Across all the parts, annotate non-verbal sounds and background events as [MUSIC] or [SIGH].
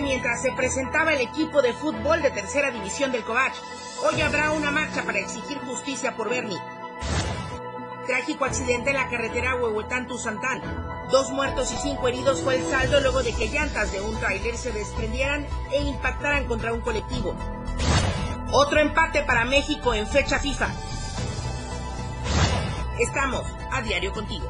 mientras se presentaba el equipo de fútbol de tercera división del Covach. Hoy habrá una marcha para exigir justicia por Bernie. Trágico accidente en la carretera Huehuetán-Tuzantán. Dos muertos y cinco heridos fue el saldo luego de que llantas de un tráiler se desprendieran e impactaran contra un colectivo. Otro empate para México en fecha FIFA. Estamos a diario contigo.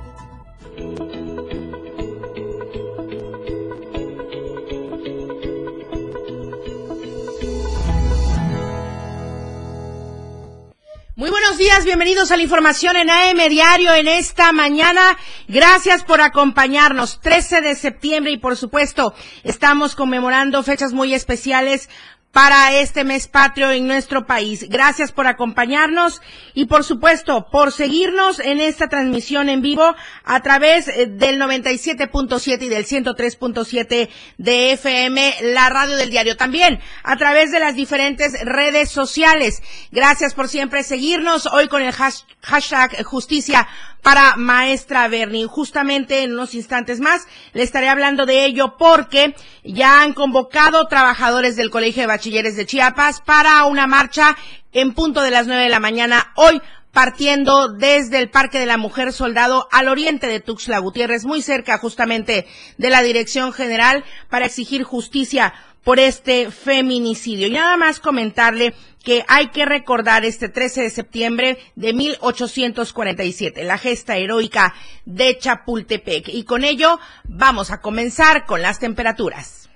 Días, bienvenidos a la información en AM Diario en esta mañana. Gracias por acompañarnos. 13 de septiembre y por supuesto estamos conmemorando fechas muy especiales para este mes patrio en nuestro país. Gracias por acompañarnos y por supuesto por seguirnos en esta transmisión en vivo a través eh, del 97.7 y del 103.7 de FM, la radio del diario. También a través de las diferentes redes sociales. Gracias por siempre seguirnos hoy con el hashtag justicia para maestra Bernie. Justamente en unos instantes más le estaré hablando de ello porque ya han convocado trabajadores del Colegio de Bachilleres de Chiapas para una marcha en punto de las nueve de la mañana hoy partiendo desde el Parque de la Mujer Soldado al oriente de Tuxtla Gutiérrez, muy cerca justamente de la Dirección General para exigir justicia por este feminicidio. Y nada más comentarle que hay que recordar este 13 de septiembre de 1847, la gesta heroica de Chapultepec. Y con ello vamos a comenzar con las temperaturas.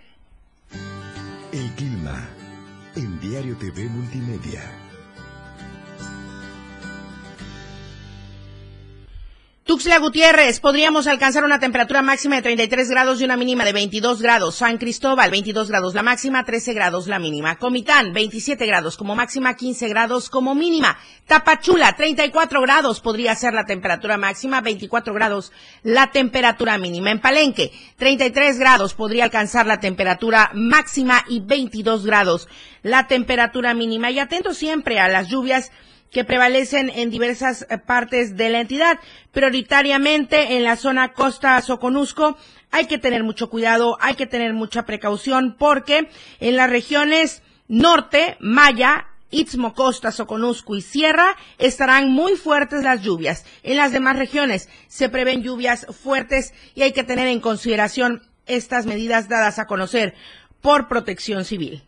El clima en Diario TV Multimedia. Tuxtla Gutiérrez, podríamos alcanzar una temperatura máxima de 33 grados y una mínima de 22 grados. San Cristóbal, 22 grados la máxima, 13 grados la mínima. Comitán, 27 grados como máxima, 15 grados como mínima. Tapachula, 34 grados podría ser la temperatura máxima, 24 grados la temperatura mínima. En Palenque, 33 grados podría alcanzar la temperatura máxima y 22 grados la temperatura mínima. Y atento siempre a las lluvias que prevalecen en diversas eh, partes de la entidad, prioritariamente en la zona costa Soconusco. Hay que tener mucho cuidado, hay que tener mucha precaución porque en las regiones norte, Maya, Istmo, Costa, Soconusco y Sierra estarán muy fuertes las lluvias. En las demás regiones se prevén lluvias fuertes y hay que tener en consideración estas medidas dadas a conocer por Protección Civil.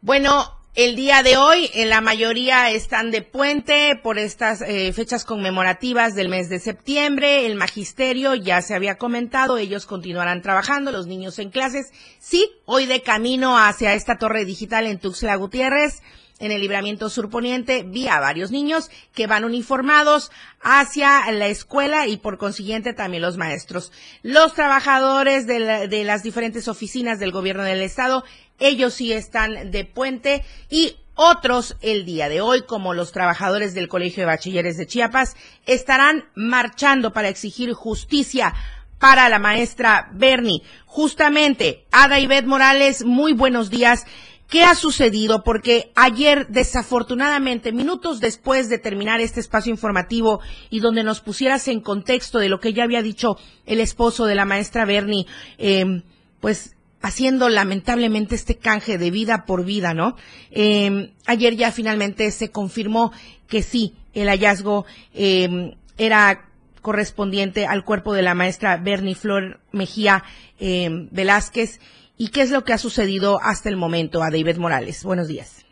Bueno, el día de hoy, en la mayoría están de puente por estas eh, fechas conmemorativas del mes de septiembre. El magisterio ya se había comentado, ellos continuarán trabajando, los niños en clases. Sí, hoy de camino hacia esta torre digital en Tuxtla Gutiérrez en el libramiento surponiente vi a varios niños que van uniformados hacia la escuela y por consiguiente también los maestros. Los trabajadores de, las diferentes oficinas del gobierno del estado ellos sí están de puente y otros el día de hoy, como los trabajadores del Colegio de Bachilleres de Chiapas, estarán marchando para exigir justicia para la maestra Bernie. Justamente, Ada Ivette Morales, muy buenos días. ¿Qué ha sucedido? Porque ayer, desafortunadamente, minutos después de terminar este espacio informativo y donde nos pusieras en contexto de lo que ya había dicho el esposo de la maestra Bernie, eh, pues haciendo lamentablemente este canje de vida por vida, ¿no? Em, ayer ya finalmente se confirmó que sí, el hallazgo em, era correspondiente al cuerpo de la maestra Bernie Flor Mejía em, Velázquez. ¿Y qué es lo que ha sucedido hasta el momento a David Morales? Buenos días.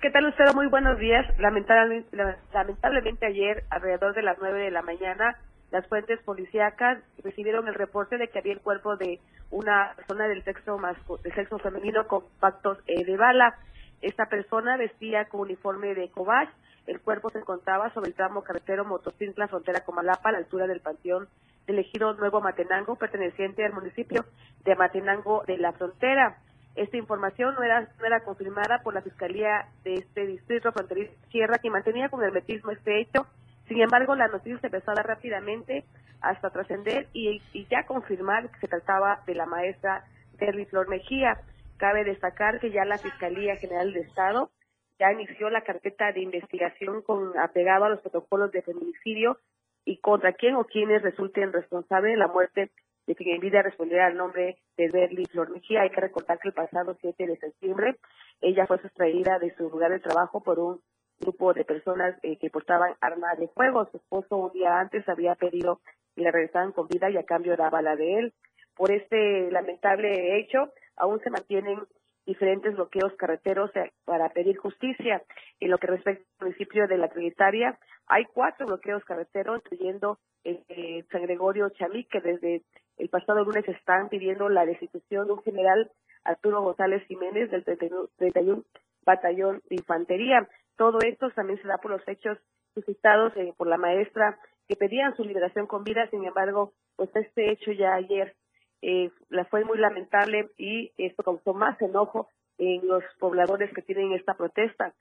¿Qué tal usted? Muy buenos días. Lamentablemente, lamentablemente ayer, alrededor de las nueve de la mañana, las fuentes policíacas recibieron el reporte de que había el cuerpo de una persona del sexo del sexo femenino con pactos eh, de bala. Esta persona vestía con uniforme de cobach. El cuerpo se encontraba sobre el tramo carretero Motocintla, frontera Comalapa, a la altura del panteón del ejido Nuevo Matenango, perteneciente al municipio de Matenango de la Frontera. Esta información no era, no era confirmada por la Fiscalía de este distrito fronterizo Sierra, que mantenía con hermetismo este hecho sin embargo, la noticia se empezó a dar rápidamente hasta trascender y, ya confirmar que se trataba de la maestra Terry Flor Mejía. Cabe destacar que ya la Fiscalía General de Estado ya inició la carpeta de investigación con apegado a los protocolos de feminicidio y contra quién o quienes resulten responsables de la muerte de quien en vida al nombre de Berly Flor. Hay que recordar que el pasado 7 de septiembre ella fue sustraída de su lugar de trabajo por un grupo de personas eh, que portaban armas de fuego. Su esposo un día antes había pedido que la regresaran con vida y a cambio daba la de él. Por este lamentable hecho, aún se mantienen diferentes bloqueos carreteros para pedir justicia. En lo que respecta al municipio de la Trinitaria, hay cuatro bloqueos carreteros, incluyendo eh, San Gregorio Chamí, que desde el pasado lunes están pidiendo la destitución de un general Arturo González Jiménez del 31 Batallón de Infantería. Todo esto también se da por los hechos suscitados eh, por la maestra que pedían su liberación con vida, sin embargo, pues este hecho ya ayer eh, la fue muy lamentable y esto causó más enojo en los pobladores que tienen esta protesta.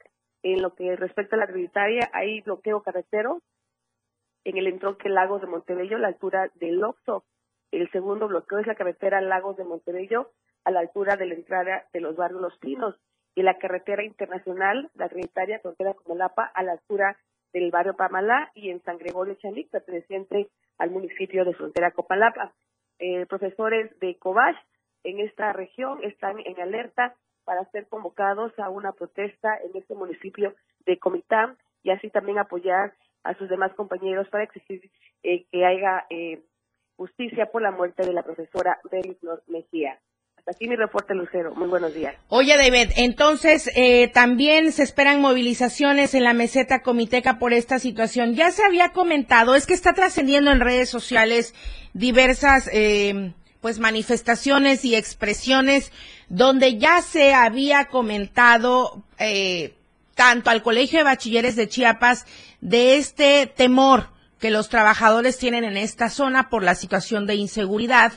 En lo que respecta a la tributaria, hay bloqueo carretero en el entronque Lagos de Montebello, a la altura del Oxo. El segundo bloqueo es la carretera Lagos de Montebello, a la altura de la entrada de los barrios Los Pinos. Y la carretera internacional, la trinitaria frontera con a la altura del barrio Pamalá y en San Gregorio Chanic, perteneciente al municipio de Frontera Copalapa. Eh, profesores de Cobach en esta región están en alerta para ser convocados a una protesta en este municipio de Comitán y así también apoyar a sus demás compañeros para exigir eh, que haya eh, justicia por la muerte de la profesora Belis Mejía. Aquí mi reporte, Lucero. Muy buenos días. Oye, David, entonces eh, también se esperan movilizaciones en la meseta comiteca por esta situación. Ya se había comentado, es que está trascendiendo en redes sociales diversas pues manifestaciones y expresiones donde ya se había comentado eh, tanto al Colegio de Bachilleres de Chiapas de este temor que los trabajadores tienen en esta zona por la situación de inseguridad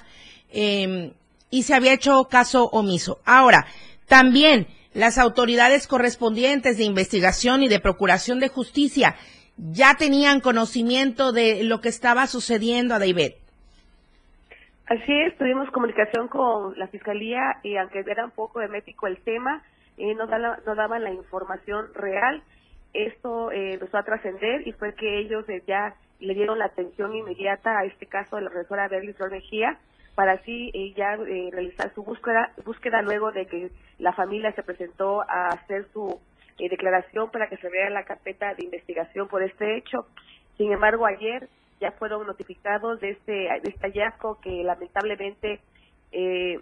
em, y se había hecho caso omiso. Ahora, también las autoridades correspondientes de investigación y de procuración de justicia ya tenían conocimiento de lo que estaba sucediendo a David. Así es, tuvimos comunicación con la Fiscalía y aunque era un poco hermético el tema, eh, no, daban la información real. Esto eh, empezó a trascender y fue que ellos eh, ya le dieron la atención inmediata a este caso de la profesora Berly Flor Mejía para así eh, ya realizar su búsqueda, búsqueda luego de que la familia se presentó a hacer su declaración para que se vea la carpeta de investigación por este hecho. Sin embargo, ayer ya fueron notificados de este, de este hallazgo que lamentablemente eh,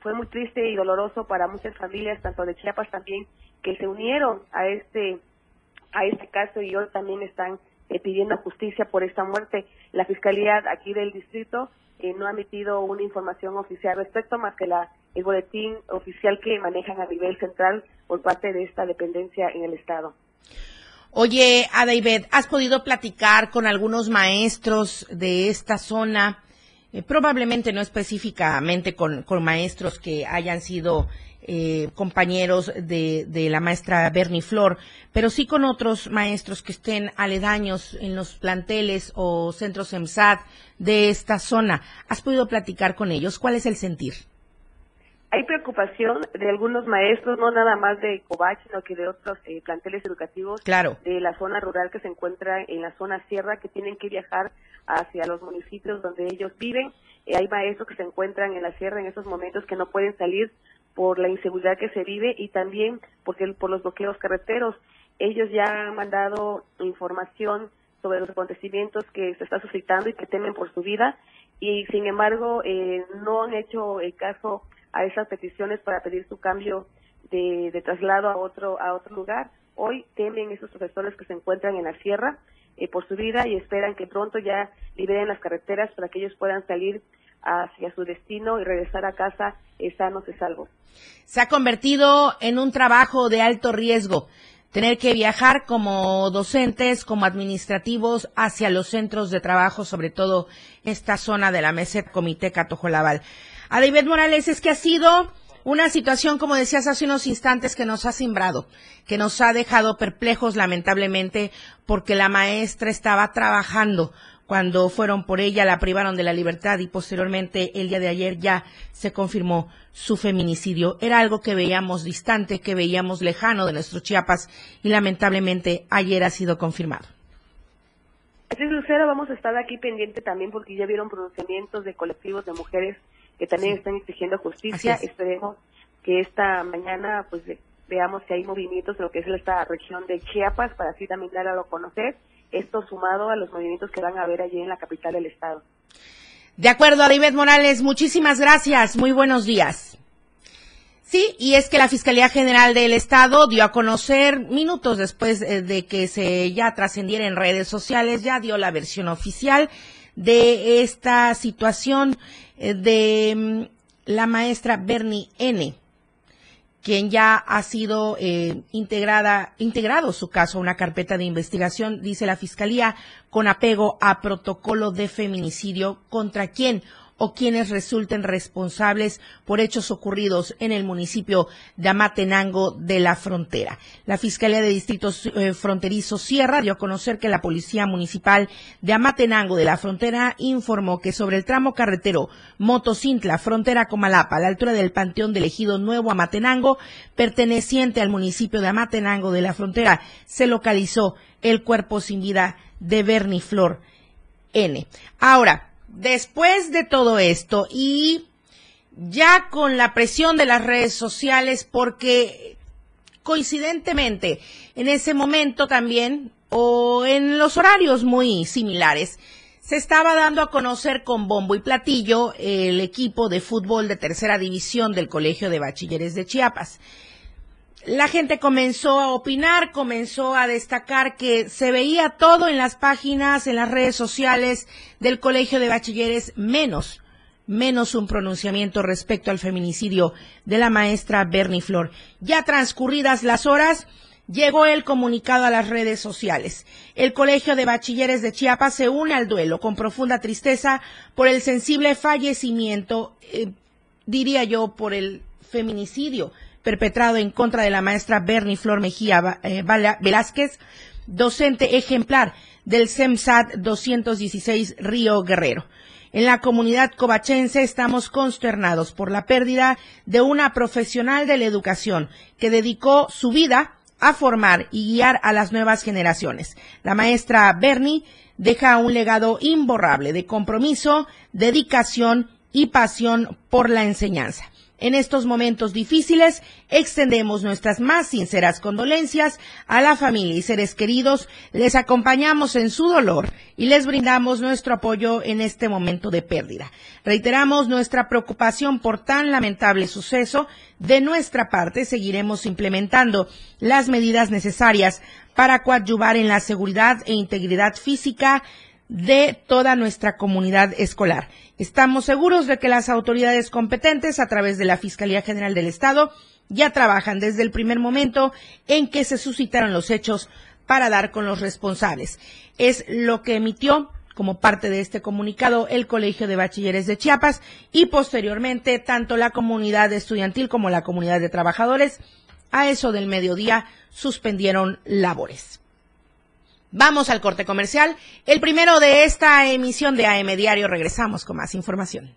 fue muy triste y doloroso para muchas familias, tanto de Chiapas también, que se unieron a este, a este caso y hoy también están eh, pidiendo justicia por esta muerte. La Fiscalía aquí del distrito eh, no ha emitido una información oficial respecto más que la, el boletín oficial que manejan a nivel central por parte de esta dependencia en el Estado. Oye, David, ¿has podido platicar con algunos maestros de esta zona? Eh, probablemente no específicamente con, maestros que hayan sido eh, compañeros de, de, la maestra Bernie Flor, pero sí con otros maestros que estén aledaños en los planteles o centros EMSAT de esta zona. ¿Has podido platicar con ellos? ¿Cuál es el sentir? Hay preocupación de algunos maestros, no nada más de Cobach, sino que de otros eh, planteles educativos de la zona rural que se encuentra en la zona sierra, que tienen que viajar hacia los municipios donde ellos viven. Eh, hay maestros que se encuentran en la sierra en esos momentos que no pueden salir por la inseguridad que se vive y también porque por los bloqueos carreteros. Ellos ya han mandado información sobre los acontecimientos que se está suscitando y que temen por su vida y sin embargo eh, no han hecho el caso a esas peticiones para pedir su cambio de, traslado a otro a otro lugar. Hoy temen esos profesores que se encuentran en la sierra eh, por su vida y esperan que pronto ya liberen las carreteras para que ellos puedan salir hacia su destino y regresar a casa eh, sanos y salvos. Se ha convertido en un trabajo de alto riesgo tener que viajar como docentes, como administrativos hacia los centros de trabajo, sobre todo esta zona de la Meset Comité Catojolabal a David Morales es que ha sido una situación, como decías hace unos instantes, que nos ha simbrado, que nos ha dejado perplejos lamentablemente porque la maestra estaba trabajando cuando fueron por ella, la privaron de la libertad y posteriormente el día de ayer ya se confirmó su feminicidio. Era algo que veíamos distante, que veíamos lejano de nuestro Chiapas y lamentablemente ayer ha sido confirmado. Así es, vamos a estar aquí pendiente también porque ya vieron pronunciamientos de colectivos de mujeres que también están exigiendo justicia. Esperemos que esta mañana pues veamos si hay movimientos en lo que es esta región de Chiapas para así también darlo a conocer. Esto sumado a los movimientos que van a haber allí en la capital del estado. De acuerdo, Aribet Morales, muchísimas gracias. Muy buenos días. Sí, y es que la Fiscalía General del Estado dio a conocer minutos después eh, de que se ya trascendiera en redes sociales, ya dio la versión oficial de esta situación de mm, la maestra Bernie N quien ya ha sido eh, integrada, integrado su caso a una carpeta de investigación, dice la Fiscalía, con apego a protocolo de feminicidio contra quien o quienes resulten responsables por hechos ocurridos en el municipio de Amatenango de la Frontera. La Fiscalía de Distritos eh, Fronterizo Sierra dio a conocer que la Policía Municipal de Amatenango de la Frontera informó que sobre el tramo carretero Motocintla, frontera Comalapa, a la altura del Panteón del Ejido Nuevo Amatenango, perteneciente al municipio de Amatenango de la Frontera, se localizó el cuerpo sin vida de Berniflor N. Ahora, después de todo esto y ya con la presión de las redes sociales, porque coincidentemente en ese momento también, o en los horarios muy similares, se estaba dando a conocer con bombo y platillo el equipo de fútbol de tercera división del Colegio de Bachilleres de Chiapas la gente comenzó a opinar, comenzó a destacar que se veía todo en las páginas, en las redes sociales del Colegio de Bachilleres, menos, menos un pronunciamiento respecto al feminicidio de la maestra Bernie Flor. Ya transcurridas las horas, llegó el comunicado a las redes sociales. El Colegio de Bachilleres de Chiapas se une al duelo con profunda tristeza por el sensible fallecimiento, eh, diría yo, por el feminicidio perpetrado en contra de la maestra Bernie Flor Mejía eh, Velázquez, docente ejemplar del CEMSAT 216 Río Guerrero. En la comunidad covachense estamos consternados por la pérdida de una profesional de la educación que dedicó su vida a formar y guiar a las nuevas generaciones. La maestra Bernie deja un legado imborrable de compromiso, dedicación y pasión por la enseñanza. En estos momentos difíciles, extendemos nuestras más sinceras condolencias a la familia y seres queridos, les acompañamos en su dolor y les brindamos nuestro apoyo en este momento de pérdida. Reiteramos nuestra preocupación por tan lamentable suceso. De nuestra parte, seguiremos implementando las medidas necesarias para coadyuvar en la seguridad e integridad física de toda nuestra comunidad escolar. Estamos seguros de que las autoridades competentes, a través de la Fiscalía General del Estado, ya trabajan desde el primer momento en que se suscitaron los hechos para dar con los responsables. Es lo que emitió como parte de este comunicado el Colegio de Bachilleres de Chiapas y posteriormente tanto la comunidad estudiantil como la comunidad de trabajadores a eso del mediodía suspendieron labores. Vamos al corte comercial. El primero de esta emisión de AM Diario. Regresamos con más información.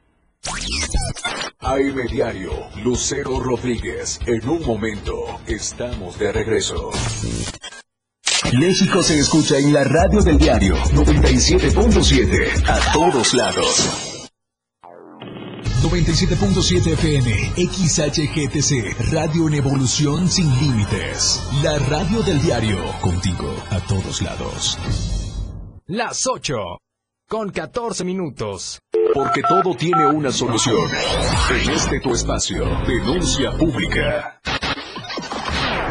AM Diario, Lucero Rodríguez. En un momento, estamos de regreso. México se escucha en la radio del diario 97.7 a todos lados. 97.7 FM, XHGTC, Radio en Evolución Sin Límites. La radio del diario, contigo a todos lados. Las 8, con 14 minutos. Porque todo tiene una solución. En este tu espacio, denuncia pública.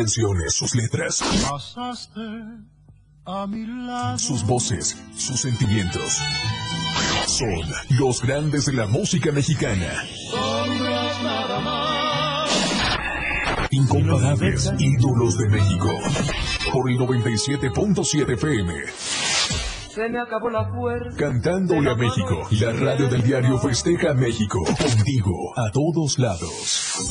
Canciones, sus letras. Sus voces, sus sentimientos. Son los grandes de la música mexicana. Incomparables ídolos de México. Por el 97.7 FM. Se me acabó la fuerza. Cantándole a México. La radio del diario festeja a México. Contigo a todos lados.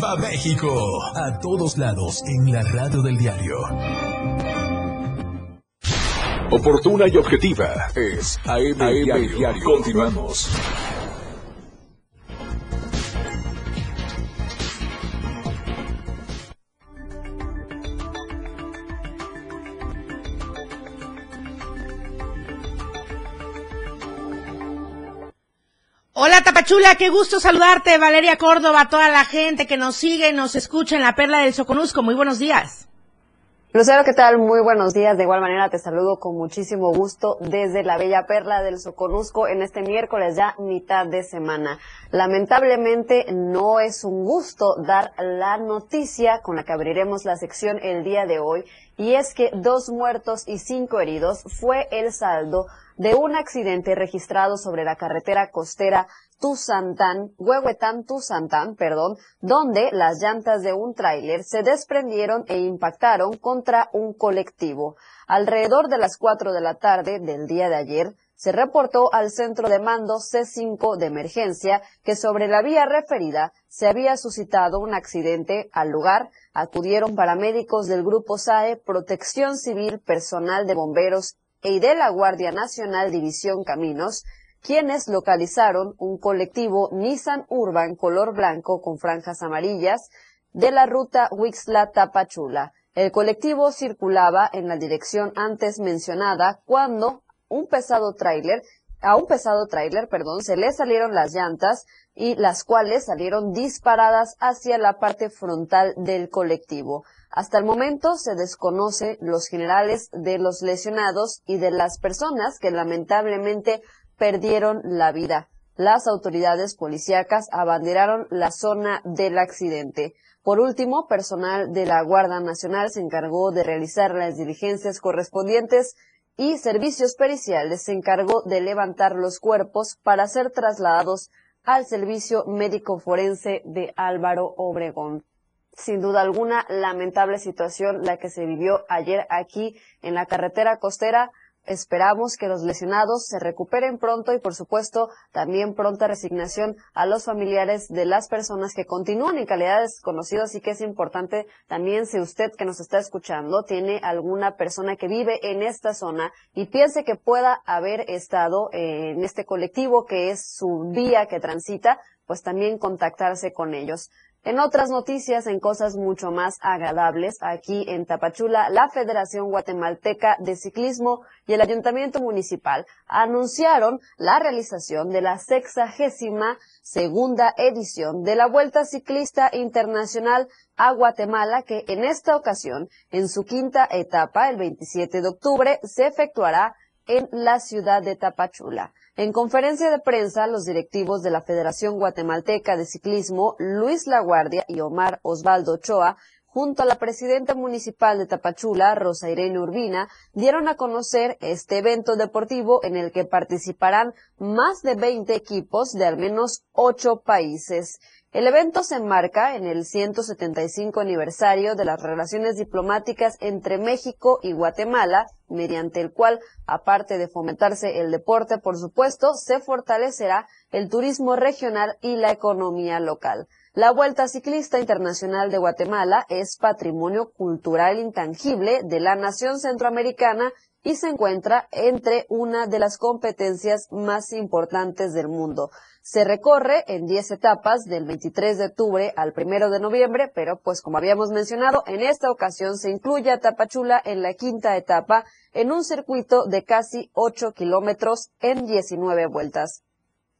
¡Viva México! A todos lados en la radio del diario. Oportuna y objetiva es AM, Diario. Diario. Continuamos. Tapachula, qué gusto saludarte, Valeria Córdoba, toda la gente que nos sigue, nos escucha en la Perla del Soconusco. Muy buenos días. Lucero, ¿qué tal? Muy buenos días. De igual manera te saludo con muchísimo gusto desde la bella perla del Soconusco en este miércoles ya mitad de semana. Lamentablemente no es un gusto dar la noticia con la que abriremos la sección el día de hoy y es que dos muertos y cinco heridos fue el saldo de un accidente registrado sobre la carretera costera Tuzantán, Huehuetán Tuzantán, perdón, donde las llantas de un tráiler se desprendieron e impactaron contra un colectivo. Alrededor de las 4 de la tarde del día de ayer, se reportó al centro de mando C5 de emergencia que sobre la vía referida se había suscitado un accidente al lugar. Acudieron paramédicos del Grupo SAE, Protección Civil, personal de bomberos y de la Guardia Nacional División Caminos, quienes localizaron un colectivo Nissan Urban color blanco con franjas amarillas de la ruta Huixla-Tapachula. El colectivo circulaba en la dirección antes mencionada cuando un pesado tráiler, a un pesado tráiler, perdón, se le salieron las llantas y las cuales salieron disparadas hacia la parte frontal del colectivo. Hasta el momento se desconoce los generales de los lesionados y de las personas que lamentablemente perdieron la vida. Las autoridades policíacas abanderaron la zona del accidente. Por último, personal de la Guardia Nacional se encargó de realizar las diligencias correspondientes y servicios periciales se encargó de levantar los cuerpos para ser trasladados al servicio médico forense de Álvaro Obregón. Sin duda alguna, lamentable situación la que se vivió ayer aquí en la carretera costera Esperamos que los lesionados se recuperen pronto y, por supuesto, también pronta resignación a los familiares de las personas que continúan en calidad de desconocidos. Así que es importante también si usted que nos está escuchando tiene alguna persona que vive en esta zona y piense que pueda haber estado en este colectivo que es su vía que transita, pues también contactarse con ellos. En otras noticias, en cosas mucho más agradables, aquí en Tapachula, la Federación Guatemalteca de Ciclismo y el Ayuntamiento Municipal anunciaron la realización de la sexagésima segunda edición de la Vuelta Ciclista Internacional a Guatemala, que en esta ocasión, en su quinta etapa, el 27 de octubre, se efectuará en la ciudad de Tapachula. En conferencia de prensa, los directivos de la Federación Guatemalteca de Ciclismo, Luis Laguardia y Omar Osvaldo Ochoa, junto a la presidenta municipal de Tapachula, Rosa Irene Urbina, dieron a conocer este evento deportivo en el que participarán más de 20 equipos de al menos ocho países. El evento se enmarca en el 175 aniversario de las relaciones diplomáticas entre México y Guatemala, mediante el cual, aparte de fomentarse el deporte, por supuesto, se fortalecerá el turismo regional y la economía local. La Vuelta Ciclista Internacional de Guatemala es patrimonio cultural intangible de la nación centroamericana y se encuentra entre una de las competencias más importantes del mundo. Se recorre en 10 etapas del 23 de octubre al 1 de noviembre, pero pues como habíamos mencionado, en esta ocasión se incluye a Tapachula en la quinta etapa en un circuito de casi 8 kilómetros en 19 vueltas.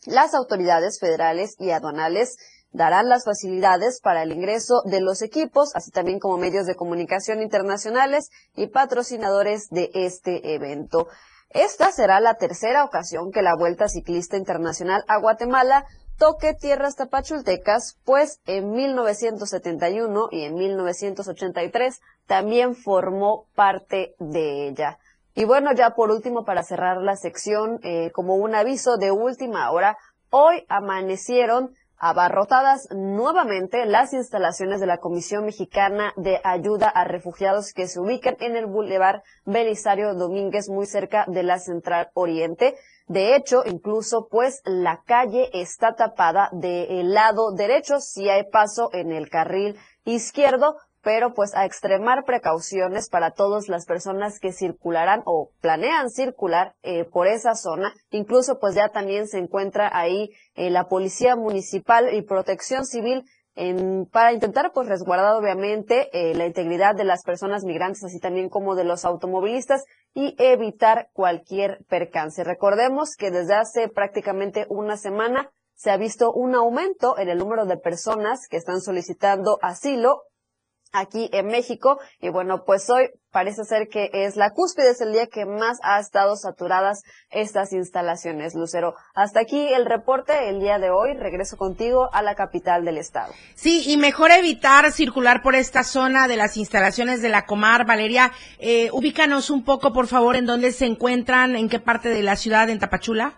Las autoridades federales y aduanales darán las facilidades para el ingreso de los equipos, así también como medios de comunicación internacionales y patrocinadores de este evento. Esta será la tercera ocasión que la Vuelta Ciclista Internacional a Guatemala toque tierras tapachultecas, pues en 1971 y en 1983 también formó parte de ella. Y bueno, ya por último, para cerrar la sección, eh, como un aviso de última hora, hoy amanecieron abarrotadas nuevamente las instalaciones de la Comisión Mexicana de Ayuda a Refugiados que se ubican en el Boulevard Belisario Domínguez, muy cerca de la Central Oriente. De hecho, incluso pues la calle está tapada del lado derecho si hay paso en el carril izquierdo, pero pues a extremar precauciones para todas las personas que circularán o planean circular eh, por esa zona. Incluso pues ya también se encuentra ahí eh, la Policía Municipal y Protección Civil en, para intentar pues resguardar obviamente eh, la integridad de las personas migrantes, así también como de los automovilistas y evitar cualquier percance. Recordemos que desde hace prácticamente una semana se ha visto un aumento en el número de personas que están solicitando asilo aquí en México. Y bueno, pues hoy parece ser que es la cúspide, es el día que más ha estado saturadas estas instalaciones, Lucero. Hasta aquí el reporte el día de hoy. Regreso contigo a la capital del estado. Sí, y mejor evitar circular por esta zona de las instalaciones de la Comar. Valeria, eh, ubícanos un poco, por favor, en dónde se encuentran, en qué parte de la ciudad, en Tapachula.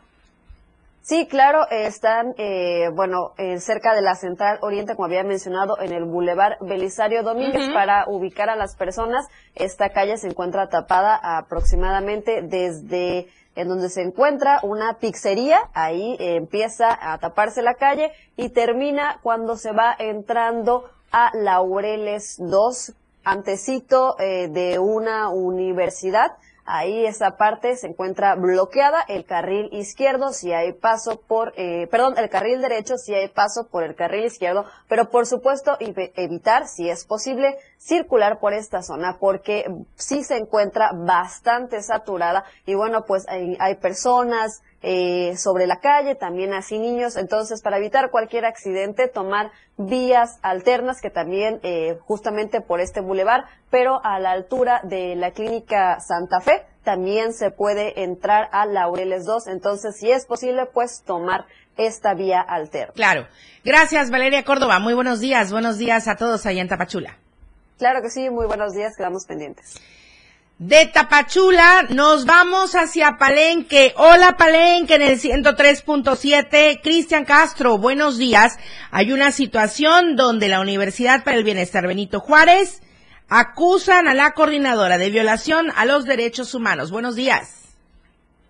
Sí, claro, están, eh, bueno, eh, cerca de la Central Oriente, como había mencionado, en el Boulevard Belisario Domínguez, para ubicar a las personas. Esta calle se encuentra tapada aproximadamente desde en donde se encuentra una pizzería, ahí empieza a taparse la calle y termina cuando se va entrando a Laureles 2, antecito eh, de una universidad Ahí esa parte se encuentra bloqueada, el carril izquierdo si hay paso por, eh, perdón, el carril derecho si hay paso por el carril izquierdo, pero por supuesto evitar, si es posible, circular por esta zona porque sí se encuentra bastante saturada y bueno, pues hay, hay personas, eh, sobre la calle, también así niños. Entonces, para evitar cualquier accidente, tomar vías alternas que también eh, justamente por este bulevar, pero a la altura de la clínica Santa Fe, también se puede entrar a Laureles 2. Entonces, si es posible, pues tomar esta vía alterna. Claro. Gracias, Valeria Córdoba. Muy buenos días. Buenos días a todos allá en Tapachula. Claro que sí. Muy buenos días. Quedamos pendientes. De Tapachula nos vamos hacia Palenque. Hola Palenque en el 103.7. Cristian Castro, buenos días. Hay una situación donde la Universidad para el Bienestar Benito Juárez acusan a la coordinadora de violación a los derechos humanos. Buenos días.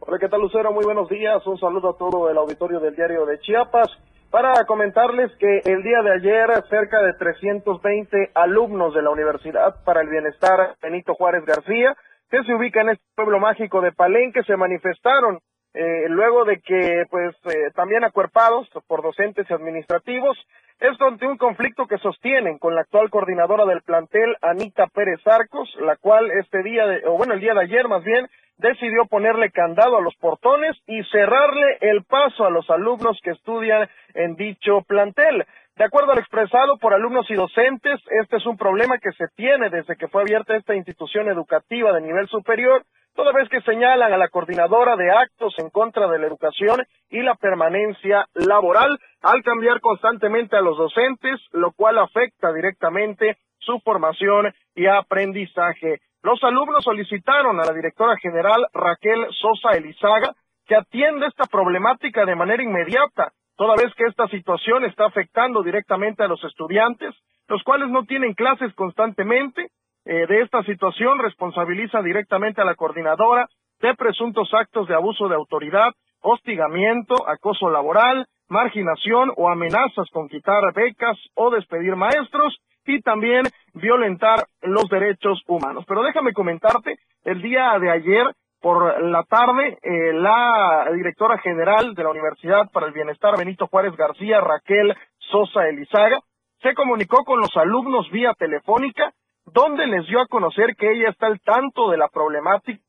Hola, ¿qué tal Lucero? Muy buenos días. Un saludo a todo el auditorio del diario de Chiapas para comentarles que el día de ayer cerca de 320 alumnos de la Universidad para el Bienestar Benito Juárez García, que se ubica en este pueblo mágico de Palenque, se manifestaron eh, luego de que, pues, eh, también acuerpados por docentes administrativos, esto ante un conflicto que sostienen con la actual coordinadora del plantel, Anita Pérez Arcos, la cual este día, de, o bueno, el día de ayer más bien, decidió ponerle candado a los portones y cerrarle el paso a los alumnos que estudian en dicho plantel. De acuerdo al expresado por alumnos y docentes, este es un problema que se tiene desde que fue abierta esta institución educativa de nivel superior, toda vez que señalan a la coordinadora de actos en contra de la educación y la permanencia laboral al cambiar constantemente a los docentes, lo cual afecta directamente su formación y aprendizaje. Los alumnos solicitaron a la directora general Raquel Sosa Elizaga que atienda esta problemática de manera inmediata, toda vez que esta situación está afectando directamente a los estudiantes, los cuales no tienen clases constantemente. Eh, de esta situación responsabiliza directamente a la coordinadora de presuntos actos de abuso de autoridad, hostigamiento, acoso laboral, marginación o amenazas con quitar becas o despedir maestros y también violentar los derechos humanos. Pero déjame comentarte, el día de ayer por la tarde, eh, la directora general de la Universidad para el Bienestar, Benito Juárez García, Raquel Sosa Elizaga, se comunicó con los alumnos vía telefónica, donde les dio a conocer que ella está al tanto de la problemática,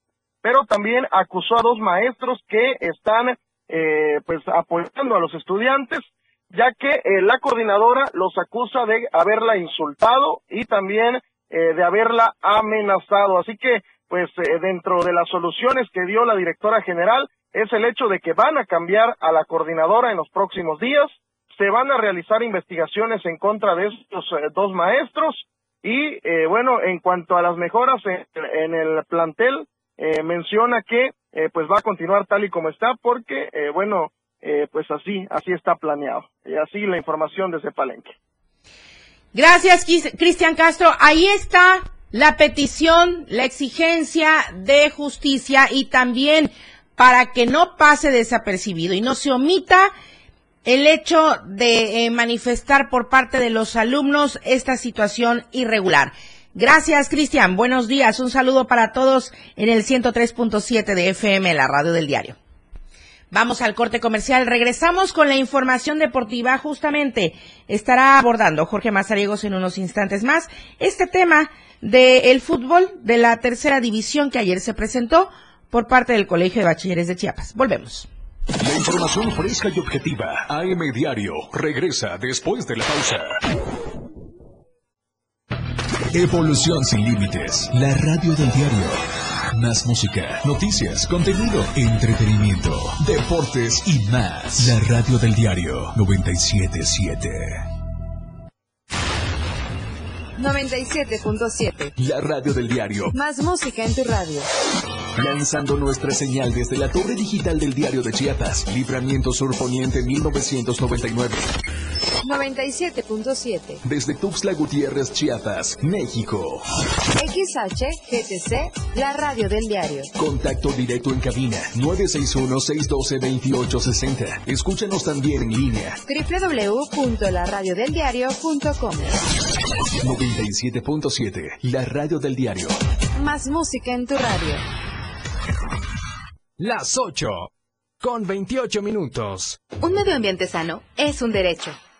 pero también acusó a dos maestros que están eh, pues apoyando a los estudiantes, ya que eh, la coordinadora los acusa de haberla insultado y también eh, de haberla amenazado. Así que pues eh, dentro de las soluciones que dio la directora general es el hecho de que van a cambiar a la coordinadora en los próximos días, se van a realizar investigaciones en contra de estos eh, dos maestros y eh, bueno, en cuanto a las mejoras en, el plantel, menciona que pues va a continuar tal y como está porque bueno, pues así, así está planeado. Y así la información desde Palenque. Gracias, Cristian Castro. Ahí está la petición, la exigencia de justicia y también para que no pase desapercibido y no se omita el hecho de eh, manifestar por parte de los alumnos esta situación irregular. Gracias, Cristian. Buenos días. Un saludo para todos en el 103.7 de FM, la radio del diario. Vamos al corte comercial. Regresamos con la información deportiva. Justamente estará abordando Jorge Mazariegos en unos instantes más este tema del fútbol de la tercera división que ayer se presentó por parte del Colegio de Bachilleres de Chiapas. Volvemos. La información fresca y objetiva. AM Diario regresa después de la pausa. Evolución sin límites. La radio del diario. Más música, noticias, contenido, entretenimiento, deportes y más. La radio del diario 977. 97.7. La radio del diario. Más música en tu radio. Lanzando nuestra señal desde la torre digital del diario de Chiapas. Libramiento Sur Poniente 1999. 97.7. Desde Tuxtla Gutiérrez, Chiapas, México. XHGTC, la radio del diario. Contacto directo en cabina 961-612-2860. Escúchanos también en línea. www.laradiodeldiario.com 97.7, la radio del diario. Más música en tu radio. Las 8, con 28 minutos. Un medio ambiente sano es un derecho.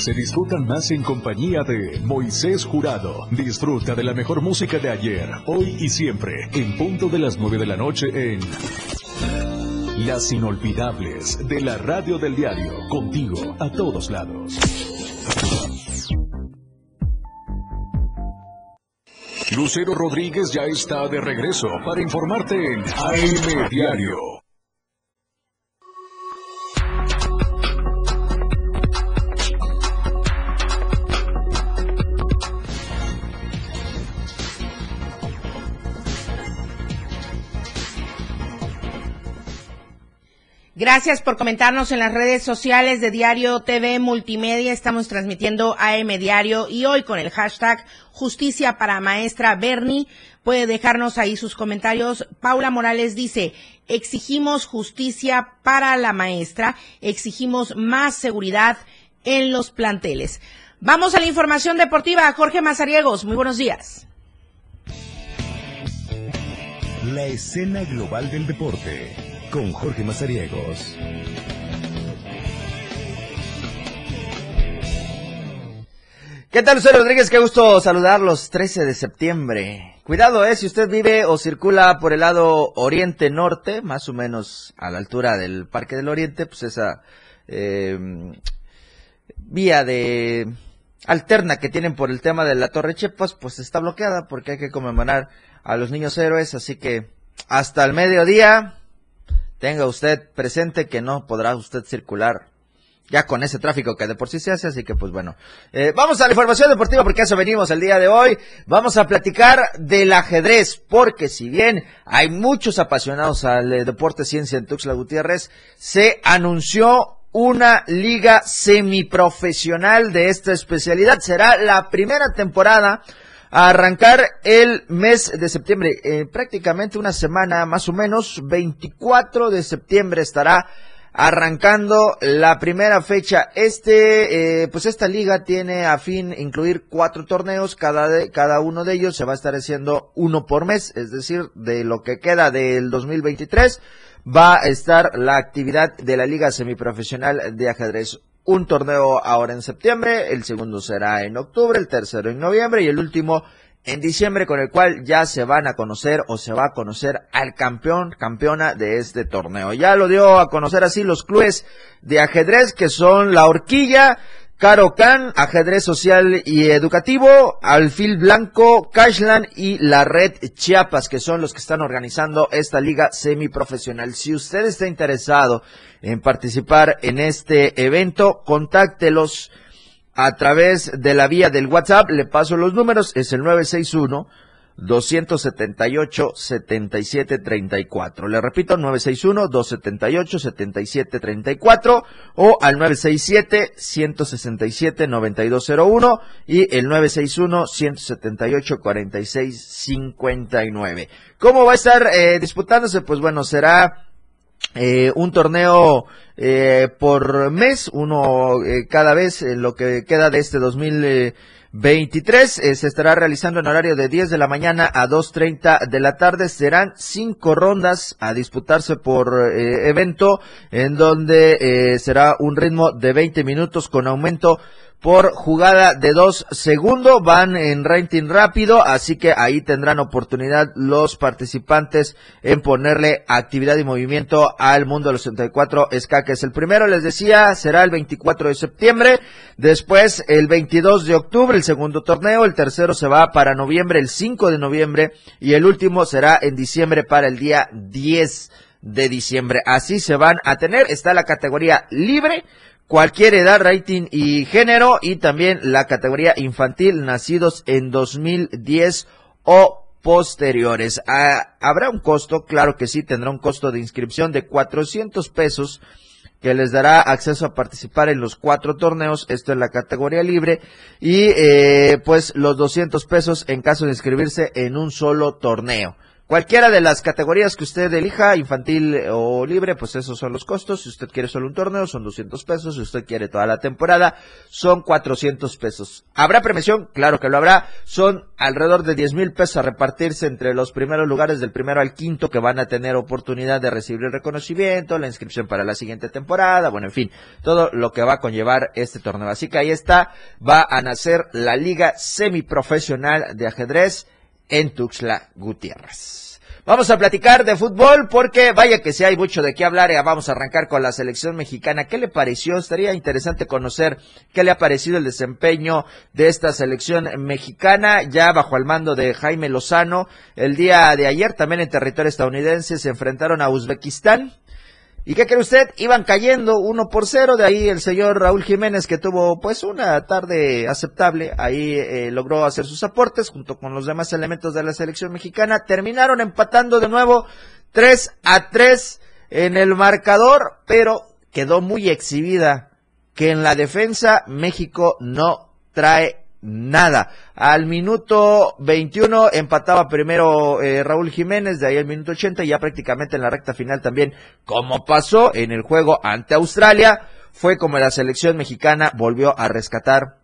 se disfrutan más en compañía de Moisés Jurado. Disfruta de la mejor música de ayer, hoy y siempre, en punto de las 9 de la noche en Las Inolvidables de la Radio del Diario, contigo a todos lados. Lucero Rodríguez ya está de regreso para informarte en AM Diario. Gracias por comentarnos en las redes sociales de Diario TV Multimedia. Estamos transmitiendo AM Diario y hoy con el hashtag Justicia para Maestra Bernie. Puede dejarnos ahí sus comentarios. Paula Morales dice, exigimos justicia para la maestra, exigimos más seguridad en los planteles. Vamos a la información deportiva. Jorge Mazariegos, muy buenos días. La escena global del deporte con Jorge Mazariegos. ¿Qué tal, Luis Rodríguez? Qué gusto saludarlos. 13 de septiembre. Cuidado, eh, si usted vive o circula por el lado oriente-norte, más o menos a la altura del Parque del Oriente, pues esa eh, vía de alterna que tienen por el tema de la Torre Chepas, pues está bloqueada porque hay que conmemorar a los niños héroes, así que hasta el mediodía tenga usted presente que no podrá usted circular ya con ese tráfico que de por sí se hace, así que pues bueno. Eh, vamos a la información deportiva porque eso venimos el día de hoy. Vamos a platicar del ajedrez, porque si bien hay muchos apasionados al eh, deporte ciencia en Tuxtla Gutiérrez, se anunció una liga semiprofesional de esta especialidad. Será la primera temporada a arrancar el mes de septiembre, eh, prácticamente una semana más o menos, 24 de septiembre estará arrancando la primera fecha. Este, eh, pues esta liga tiene a fin incluir cuatro torneos, cada, de, cada uno de ellos se va a estar haciendo uno por mes, es decir, de lo que queda del 2023 va a estar la actividad de la Liga Semiprofesional de Ajedrez. Un torneo ahora en septiembre, el segundo será en octubre, el tercero en noviembre y el último en diciembre con el cual ya se van a conocer o se va a conocer al campeón, campeona de este torneo. Ya lo dio a conocer así los clubes de ajedrez que son la horquilla, Caro Can, Ajedrez Social y Educativo, Alfil Blanco, Cashland y la Red Chiapas, que son los que están organizando esta liga semiprofesional. Si usted está interesado en participar en este evento, contáctelos a través de la vía del WhatsApp. Le paso los números, es el 961 278-7734. Le repito, 961-278-7734 o al 967-167-9201 y el 961-178-4659. ¿Cómo va a estar eh, disputándose? Pues bueno, será eh, un torneo eh, por mes, uno eh, cada vez en lo que queda de este 2023. Eh, se estará realizando en horario de 10 de la mañana a 2.30 de la tarde. Serán cinco rondas a disputarse por evento, en donde será un ritmo de 20 minutos con aumento por jugada de dos segundos. Van en rating rápido, así que ahí tendrán oportunidad los participantes en ponerle actividad y movimiento al mundo de los 64 escaques. El primero, les decía, será el 24 de septiembre, después el 22 de octubre, el segundo torneo, el tercero se va para noviembre, el 5 de noviembre, y el último será en diciembre para el día 10 de diciembre. Así se van a tener. Está la categoría libre cualquier edad, rating y género y también la categoría infantil nacidos en 2010 o posteriores. Ah, ¿Habrá un costo? Claro que sí, tendrá un costo de inscripción de 400 pesos que les dará acceso a participar en los cuatro torneos, esto es la categoría libre, y eh, pues los 200 pesos en caso de inscribirse en un solo torneo. Cualquiera de las categorías que usted elija, infantil o libre, pues esos son los costos. Si usted quiere solo un torneo, son 200 pesos. Si usted quiere toda la temporada, son 400 pesos. ¿Habrá premiación? Claro que lo habrá. Son alrededor de 10 mil pesos a repartirse entre los primeros lugares del primero al quinto que van a tener oportunidad de recibir el reconocimiento, la inscripción para la siguiente temporada, bueno, en fin, todo lo que va a conllevar este torneo. Así que ahí está, va a nacer la Liga Semiprofesional de Ajedrez en Tuxtla Gutiérrez. Vamos a platicar de fútbol porque vaya que si hay mucho de qué hablar. Vamos a arrancar con la selección mexicana. ¿Qué le pareció? Estaría interesante conocer qué le ha parecido el desempeño de esta selección mexicana ya bajo el mando de Jaime Lozano. El día de ayer también en territorio estadounidense se enfrentaron a Uzbekistán ¿Y qué cree usted? Iban cayendo uno por cero, de ahí el señor Raúl Jiménez que tuvo pues una tarde aceptable, ahí eh, logró hacer sus aportes junto con los demás elementos de la selección mexicana, terminaron empatando de nuevo 3 a 3 en el marcador, pero quedó muy exhibida que en la defensa México no trae nada. Al minuto 21 empataba primero eh, Raúl Jiménez, de ahí al minuto 80 y ya prácticamente en la recta final también, como pasó en el juego ante Australia, fue como la selección mexicana volvió a rescatar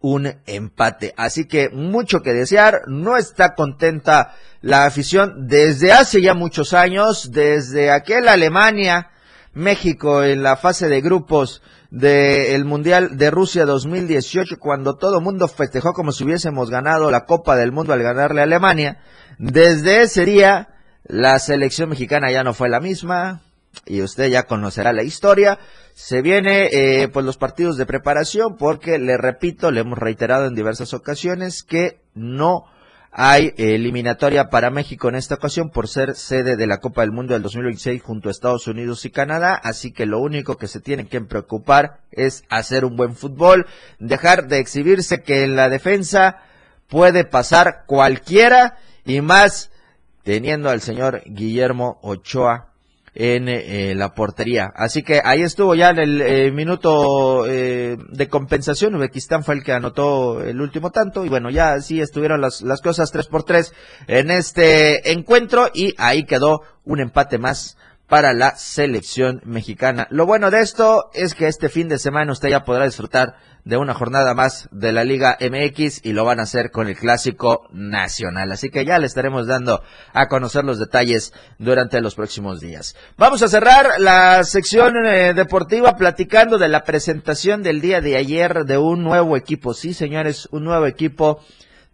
un empate. Así que mucho que desear, no está contenta la afición desde hace ya muchos años, desde aquel Alemania, México en la fase de grupos del Mundial de Rusia 2018, cuando todo mundo festejó como si hubiésemos ganado la Copa del Mundo al ganarle a Alemania. Desde ese día, la selección mexicana ya no fue la misma, y usted ya conocerá la historia. Se viene eh, pues los partidos de preparación porque le repito, le hemos reiterado en diversas ocasiones que no hay eliminatoria para México en esta ocasión por ser sede de la Copa del Mundo del 2026 junto a Estados Unidos y Canadá, así que lo único que se tiene que preocupar es hacer un buen fútbol, dejar de exhibirse que en la defensa puede pasar cualquiera y más teniendo al señor Guillermo Ochoa en eh, la portería. Así que ahí estuvo ya en el eh, minuto eh, de compensación. Uzbekistán fue el que anotó el último tanto. Y bueno, ya así estuvieron las, las cosas tres por tres en este encuentro. Y ahí quedó un empate más para la selección mexicana. Lo bueno de esto es que este fin de semana usted ya podrá disfrutar de una jornada más de la Liga MX y lo van a hacer con el Clásico Nacional. Así que ya le estaremos dando a conocer los detalles durante los próximos días. Vamos a cerrar la sección eh, deportiva platicando de la presentación del día de ayer de un nuevo equipo. Sí, señores, un nuevo equipo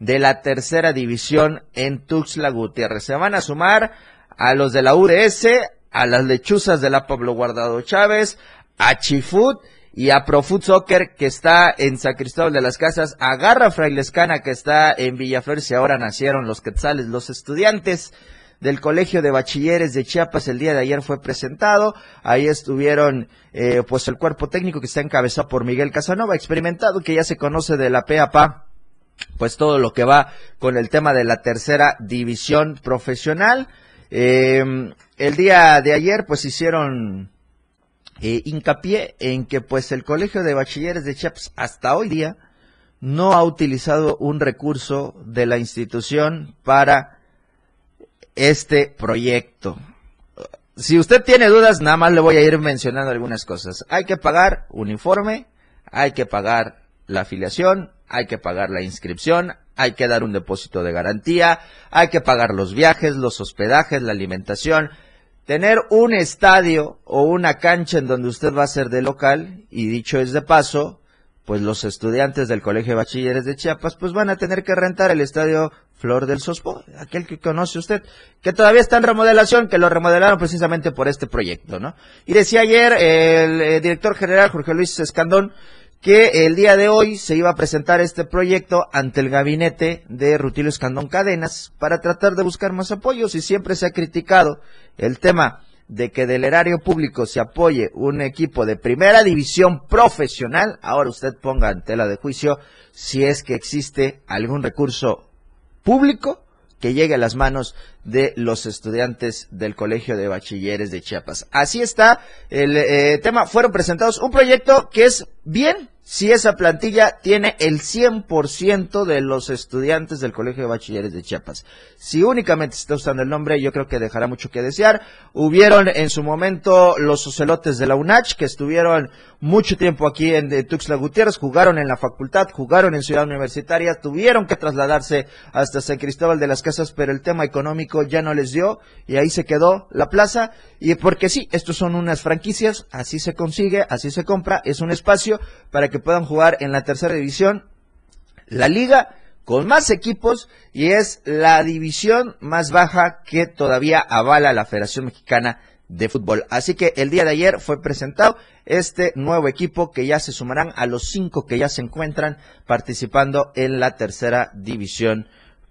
de la tercera división en Tuxtla Gutiérrez. Se van a sumar a los de la UDS, a las lechuzas de la Pablo Guardado Chávez, a Chifut y a Profut Soccer que está en San Cristóbal de las Casas, a Garra Frailescana que está en Villaflores y ahora nacieron los quetzales, los estudiantes del Colegio de Bachilleres de Chiapas el día de ayer fue presentado. Ahí estuvieron eh, pues el cuerpo técnico que está encabezado por Miguel Casanova, experimentado que ya se conoce de la PAPA pues todo lo que va con el tema de la tercera división profesional. Eh, el día de ayer pues hicieron eh, hincapié en que pues el Colegio de Bachilleres de Chiapas hasta hoy día no ha utilizado un recurso de la institución para este proyecto. Si usted tiene dudas, nada más le voy a ir mencionando algunas cosas. Hay que pagar un informe, hay que pagar la afiliación, hay que pagar la inscripción, hay que dar un depósito de garantía, hay que pagar los viajes, los hospedajes, la alimentación, tener un estadio o una cancha en donde usted va a ser de local, y dicho es de paso, pues los estudiantes del Colegio de Bachilleres de Chiapas, pues van a tener que rentar el estadio Flor del Sospo, aquel que conoce usted, que todavía está en remodelación, que lo remodelaron precisamente por este proyecto, ¿no? Y decía ayer el, el director general Jorge Luis Escandón, que el día de hoy se iba a presentar este proyecto ante el gabinete de Rutilio Escandón Cadenas para tratar de buscar más apoyos y siempre se ha criticado el tema de que del erario público se apoye un equipo de primera división profesional, ahora usted ponga en tela de juicio si es que existe algún recurso público que llegue a las manos de los estudiantes del Colegio de Bachilleres de Chiapas. Así está el eh, tema. Fueron presentados un proyecto que es bien si esa plantilla tiene el 100% de los estudiantes del Colegio de Bachilleres de Chiapas. Si únicamente está usando el nombre, yo creo que dejará mucho que desear. Hubieron en su momento los ocelotes de la UNACH, que estuvieron mucho tiempo aquí en Tuxtla Gutiérrez, jugaron en la facultad, jugaron en Ciudad Universitaria, tuvieron que trasladarse hasta San Cristóbal de las Casas, pero el tema económico ya no les dio y ahí se quedó la plaza. Y porque sí, estos son unas franquicias, así se consigue, así se compra, es un espacio para que puedan jugar en la tercera división, la liga con más equipos y es la división más baja que todavía avala la Federación Mexicana de Fútbol. Así que el día de ayer fue presentado este nuevo equipo que ya se sumarán a los cinco que ya se encuentran participando en la tercera división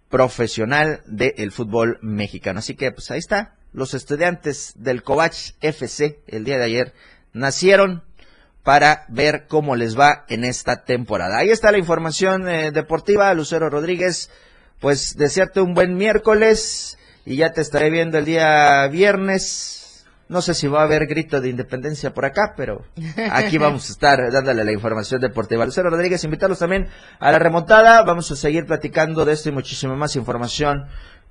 profesional del fútbol mexicano. Así que pues ahí está, los estudiantes del Covach FC el día de ayer nacieron para ver cómo les va en esta temporada. Ahí está la información eh, deportiva, Lucero Rodríguez. Pues desearte un buen miércoles y ya te estaré viendo el día viernes No sé si va a haber grito de independencia por acá, pero aquí [LAUGHS] vamos a estar dándole la información deportiva. Lucero Rodríguez, invitarlos también a la remontada. Vamos a seguir platicando de esto y muchísima más información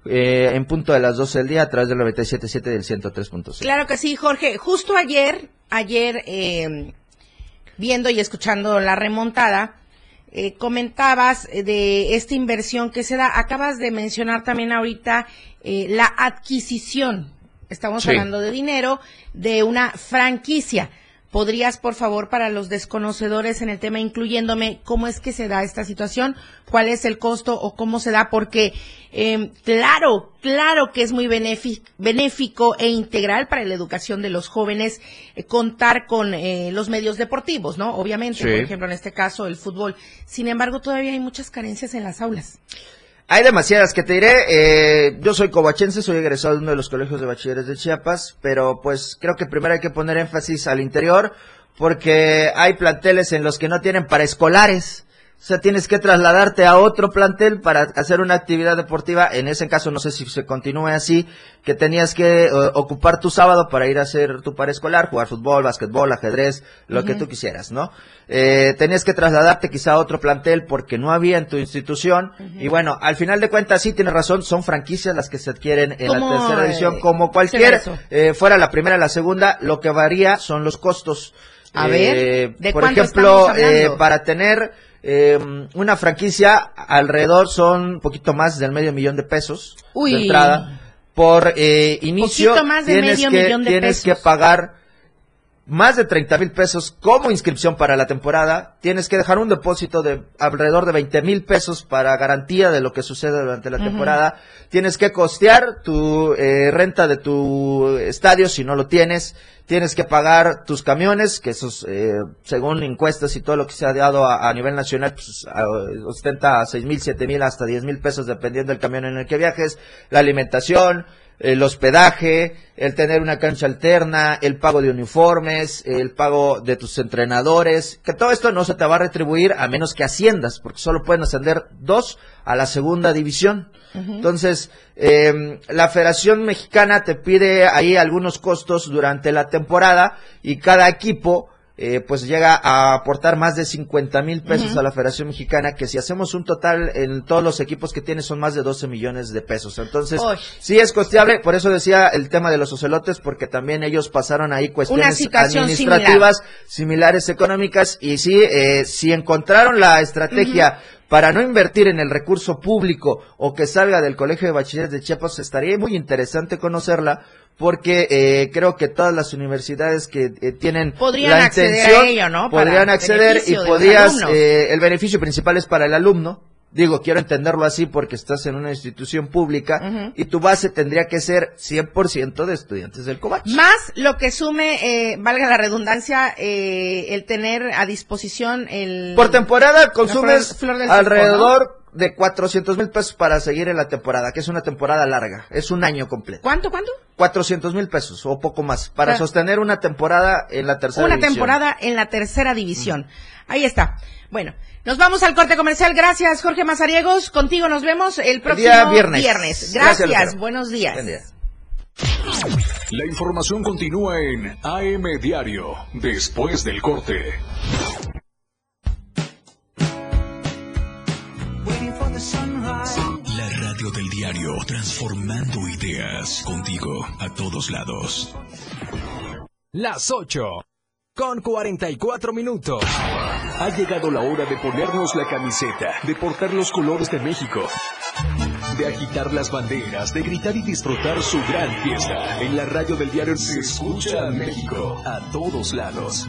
eh, en punto de las 12 del día a través del 97.7 del 103.6. Claro que sí, Jorge. Justo ayer, ayer, eh, viendo y escuchando la remontada, eh, comentabas de esta inversión que se da. Acabas de mencionar también ahorita eh, la adquisición estamos Sí. hablando de dinero, de una franquicia. ¿Podrías, por favor, para los desconocedores en el tema, incluyéndome, cómo es que se da esta situación? ¿Cuál es el costo o cómo se da? Porque, eh, claro, claro que es muy benéfi- benéfico e integral para la educación de los jóvenes eh, contar con eh, los medios deportivos, ¿no? Obviamente, Sí. por ejemplo, en este caso, el fútbol. Sin embargo, todavía hay muchas carencias en las aulas. Hay demasiadas que te diré. eh, yo soy cobachense, soy egresado de uno de los colegios de bachilleres de Chiapas, pero pues creo que primero hay que poner énfasis al interior porque hay planteles en los que no tienen paraescolares. O sea, tienes que trasladarte a otro plantel para hacer una actividad deportiva. En ese caso, no sé si se continúe así, que tenías que eh, ocupar tu sábado para ir a hacer tu paraescolar, jugar fútbol, básquetbol, ajedrez, lo que tú quisieras, ¿no? Eh, tenías que trasladarte quizá a otro plantel porque no había en tu institución. Y bueno, al final de cuentas, sí tienes razón, son franquicias las que se adquieren en la ¿Cómo, tercera edición, eh, como cualquier, eh, fuera la primera, la segunda, lo que varía son los costos. A Eh, ver, ¿de por ejemplo, eh, para tener eh, una franquicia, alrededor son un poquito más del medio millón de pesos Uy. de entrada. Por eh, inicio, más de tienes, medio que, millón de tienes pesos. que pagar más de 30 mil pesos como inscripción para la temporada. Tienes que dejar un depósito de alrededor de 20 mil pesos para garantía de lo que sucede durante la temporada. Tienes que costear tu eh, renta de tu estadio si no lo tienes. Tienes que pagar tus camiones, que esos, eh, según encuestas y todo lo que se ha dado a, a nivel nacional, pues, a- ostenta 6 mil, 7 mil, hasta 10 mil pesos dependiendo del camión en el que viajes. La alimentación, el hospedaje, el tener una cancha alterna, el pago de uniformes, el pago de tus entrenadores, que todo esto no se te va a retribuir a menos que asciendas, porque solo pueden ascender dos a la segunda división. Entonces, eh, la Federación Mexicana te pide ahí algunos costos durante la temporada y cada equipo eh, pues llega a aportar más de 50 mil pesos a la Federación Mexicana, que si hacemos un total en todos los equipos que tiene son más de 12 millones de pesos. Entonces, sí es costeable, por eso decía el tema de los ocelotes, porque también ellos pasaron ahí cuestiones administrativas similares económicas y sí, eh, si encontraron la estrategia para no invertir en el recurso público o que salga del Colegio de Bachilleres de Chiapas, estaría muy interesante conocerla porque eh, creo que todas las universidades que eh, tienen Podrían la acceder a ello, ¿no? Para podrían acceder y podrías eh, el beneficio principal es para el alumno. Digo, quiero entenderlo así porque estás en una institución pública y tu base tendría que ser 100% de estudiantes del COBACH. Más lo que sume, eh, valga la redundancia, eh, el tener a disposición el... Por temporada consumes flor- flor del alrededor de 400 mil pesos para seguir en la temporada, que es una temporada larga, es un año completo. ¿Cuánto, cuánto? 400 mil pesos o poco más para Ah. sostener una temporada en la tercera Una división. temporada en la tercera división. Ahí está. Bueno, nos vamos al corte comercial. Gracias, Jorge Mazariegos. Contigo nos vemos el próximo día viernes. Gracias. Buenos días. Buen día. La información continúa en AM Diario, después del corte. Transformando ideas contigo a todos lados. Las 8 con 44 minutos. Ha llegado la hora de ponernos la camiseta, de portar los colores de México, de agitar las banderas, de gritar y disfrutar su gran fiesta. En la radio del diario se escucha a México a todos lados.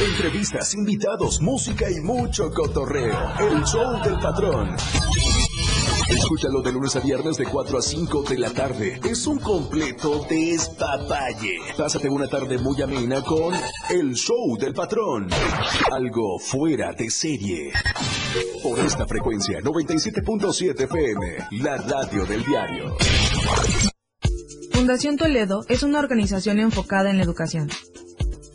Entrevistas, invitados, música y mucho cotorreo. El show del patrón. Escúchalo de lunes a viernes de 4 a 5 de la tarde. Es un completo despapalle. Pásate una tarde muy amena con El Show del Patrón. Algo fuera de serie. Por esta frecuencia, 97.7 FM, la radio del diario. Fundación Toledo es una organización enfocada en la educación.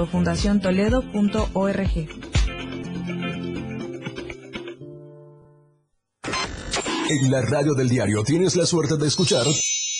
www.fundaciontoledo.org. En la radio del diario tienes la suerte de escuchar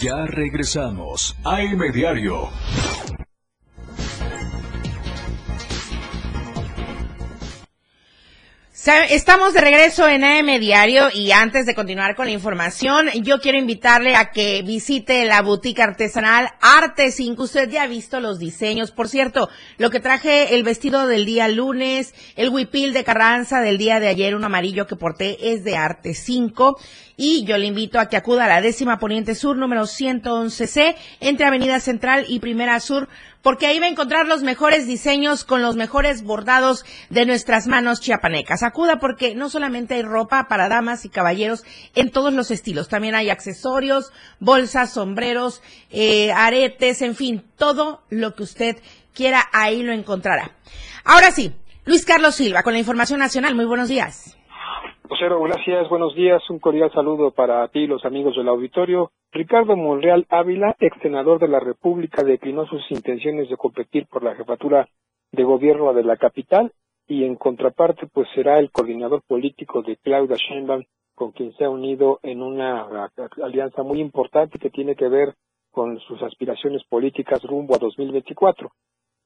Ya regresamos. AM Diario. Estamos de regreso en AM Diario y antes de continuar con la información, yo quiero invitarle a que visite la boutique artesanal Arte 5. Usted ya ha visto los diseños. Por cierto, lo que traje el vestido del día lunes, el huipil de Carranza del día de ayer, un amarillo que porté, es de Arte 5. Y yo le invito a que acuda a la décima Poniente Sur, número 111C, entre Avenida Central y Primera Sur porque ahí va a encontrar los mejores diseños con los mejores bordados de nuestras manos chiapanecas. Acuda porque no solamente hay ropa para damas y caballeros en todos los estilos, también hay accesorios, bolsas, sombreros, eh, aretes, en fin, todo lo que usted quiera ahí lo encontrará. Ahora sí, Luis Carlos Silva con la información nacional. Muy buenos días. José, gracias, buenos días. Un cordial saludo para ti y los amigos del auditorio. Ricardo Monreal Ávila, ex senador de la República, declinó sus intenciones de competir por la jefatura de gobierno de la capital y en contraparte pues será el coordinador político de Claudia Sheinbaum con quien se ha unido en una alianza muy importante que tiene que ver con sus aspiraciones políticas rumbo a 2024.